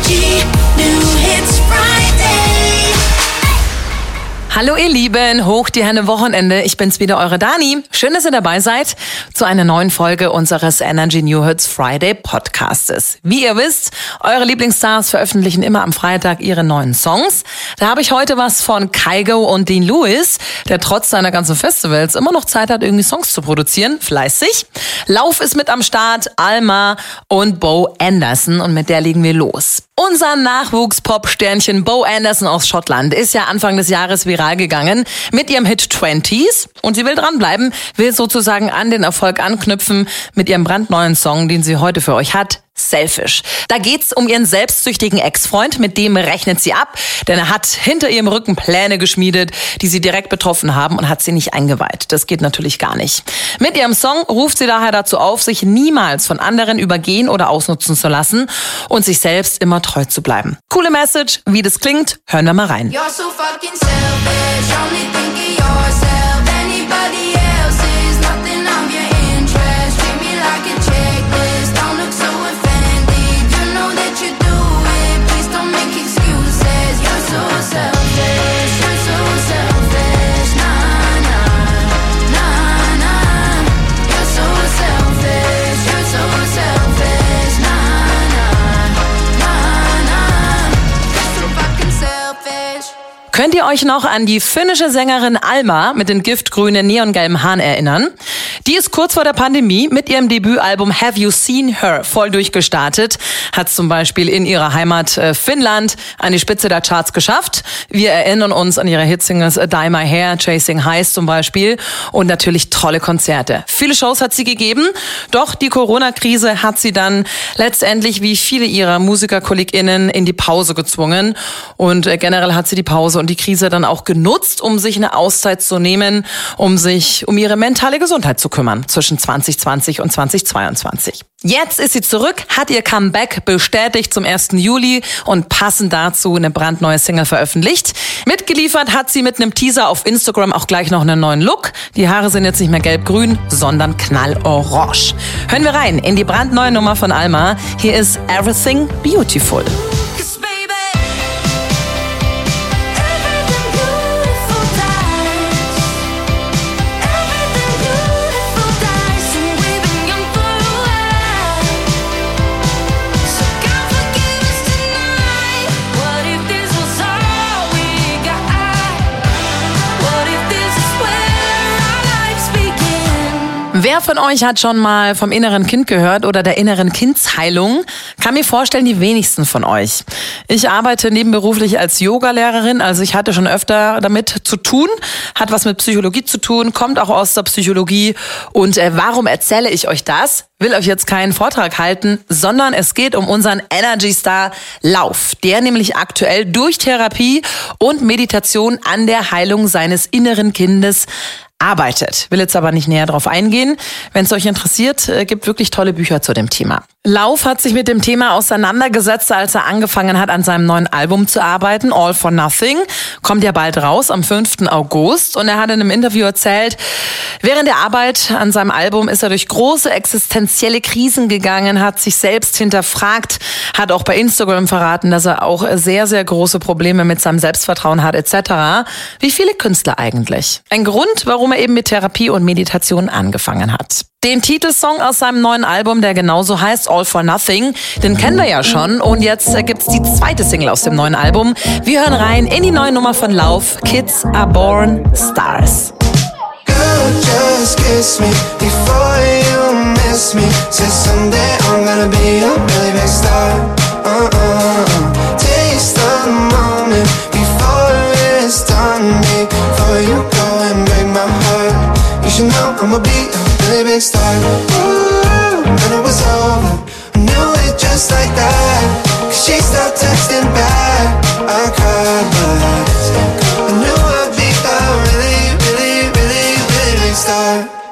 Energy New Hallo ihr Lieben, hoch die Hände Wochenende. Ich bin's wieder, eure Dani. Schön, dass ihr dabei seid zu einer neuen Folge unseres Energy New Hits Friday Podcastes. Wie ihr wisst, eure Lieblingsstars veröffentlichen immer am Freitag ihre neuen Songs. Da habe ich heute was von Kygo und Dean Lewis, der trotz seiner ganzen Festivals immer noch Zeit hat, irgendwie Songs zu produzieren. Fleißig. Lauf ist mit am Start, Alma und Bo Anderson und mit der legen wir los. Unser Nachwuchs-Pop-Sternchen Bo Anderson aus Schottland ist ja Anfang des Jahres viral gegangen mit ihrem Hit 20s und sie will dranbleiben, will sozusagen an den Erfolg anknüpfen mit ihrem brandneuen Song, den sie heute für euch hat. Selfish. Da geht's um ihren selbstsüchtigen Ex-Freund, mit dem rechnet sie ab, denn er hat hinter ihrem Rücken Pläne geschmiedet, die sie direkt betroffen haben und hat sie nicht eingeweiht. Das geht natürlich gar nicht. Mit ihrem Song ruft sie daher dazu auf, sich niemals von anderen übergehen oder ausnutzen zu lassen und sich selbst immer treu zu bleiben. Coole Message, wie das klingt, hören wir mal rein. You're so fucking selfish, only think of yourself. Könnt ihr euch noch an die finnische Sängerin Alma mit den giftgrünen neongelben Haaren erinnern? Die ist kurz vor der Pandemie mit ihrem Debütalbum Have You Seen Her voll durchgestartet, hat zum Beispiel in ihrer Heimat äh, Finnland an die Spitze der Charts geschafft. Wir erinnern uns an ihre Hitsingles A Dye My Hair, Chasing Highs zum Beispiel und natürlich tolle Konzerte. Viele Shows hat sie gegeben, doch die Corona-Krise hat sie dann letztendlich wie viele ihrer MusikerkollegInnen in die Pause gezwungen und äh, generell hat sie die Pause und die Krise dann auch genutzt, um sich eine Auszeit zu nehmen, um sich um ihre mentale Gesundheit zu kümmern zwischen 2020 und 2022. Jetzt ist sie zurück, hat ihr Comeback bestätigt zum 1. Juli und passend dazu eine brandneue Single veröffentlicht. Mitgeliefert hat sie mit einem Teaser auf Instagram auch gleich noch einen neuen Look. Die Haare sind jetzt nicht mehr gelb-grün, sondern knallorange. Hören wir rein in die brandneue Nummer von Alma. Hier ist Everything Beautiful. Wer von euch hat schon mal vom inneren Kind gehört oder der inneren Kindsheilung? Kann mir vorstellen, die wenigsten von euch. Ich arbeite nebenberuflich als Yogalehrerin, also ich hatte schon öfter damit zu tun, hat was mit Psychologie zu tun, kommt auch aus der Psychologie. Und äh, warum erzähle ich euch das? Will euch jetzt keinen Vortrag halten, sondern es geht um unseren Energy Star Lauf, der nämlich aktuell durch Therapie und Meditation an der Heilung seines inneren Kindes arbeitet. Will jetzt aber nicht näher drauf eingehen. Wenn es euch interessiert, äh, gibt wirklich tolle Bücher zu dem Thema. Lauf hat sich mit dem Thema auseinandergesetzt, als er angefangen hat, an seinem neuen Album zu arbeiten. All for Nothing. Kommt ja bald raus am 5. August. Und er hat in einem Interview erzählt, während der Arbeit an seinem Album ist er durch große existenzielle Krisen gegangen, hat sich selbst hinterfragt, hat auch bei Instagram verraten, dass er auch sehr, sehr große Probleme mit seinem Selbstvertrauen hat, etc. Wie viele Künstler eigentlich? Ein Grund, warum er eben mit Therapie und Meditation angefangen hat. Den Titelsong aus seinem neuen Album, der genauso heißt All for Nothing, den kennen wir ja schon. Und jetzt äh, gibt's die zweite Single aus dem neuen Album. Wir hören rein in die neue Nummer von Lauf, Kids Are Born Stars. Uh-uh. I'ma be a really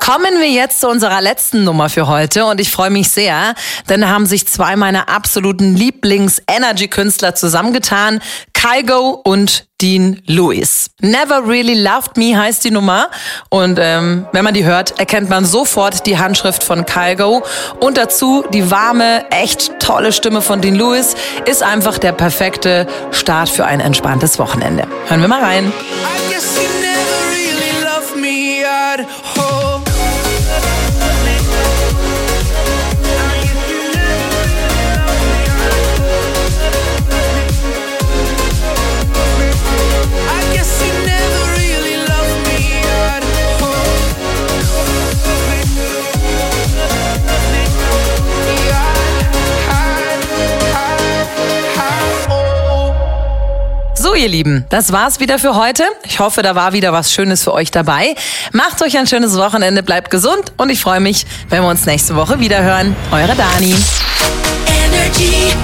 Kommen wir jetzt zu unserer letzten Nummer für heute und ich freue mich sehr, denn da haben sich zwei meiner absoluten Lieblings-Energy-Künstler zusammengetan, Kygo und Dean Lewis. Never Really Loved Me heißt die Nummer und ähm, wenn man die hört, erkennt man sofort die Handschrift von Kygo und dazu die warme, echt tolle Stimme von Dean Lewis ist einfach der perfekte Start für ein entspanntes Wochenende. Hören wir mal rein. I guess you never really loved me at home. Ihr Lieben, das war's wieder für heute. Ich hoffe, da war wieder was Schönes für euch dabei. Macht euch ein schönes Wochenende, bleibt gesund und ich freue mich, wenn wir uns nächste Woche wieder hören. Eure Dani. Energy,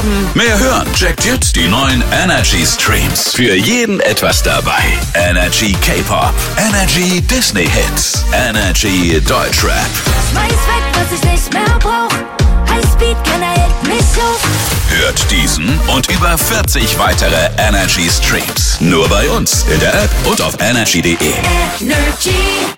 haben, mehr hören. Checkt jetzt die neuen Energy Streams. Für jeden etwas dabei. Energy K-Pop, Energy Disney Hits, Energy Deutschrap. Weiß weg, was ich nicht mehr brauch. Highspeed, keiner hält mich auf. Hört diesen und über 40 weitere Energy Streams. Nur bei uns in der App und auf energy.de. Energy.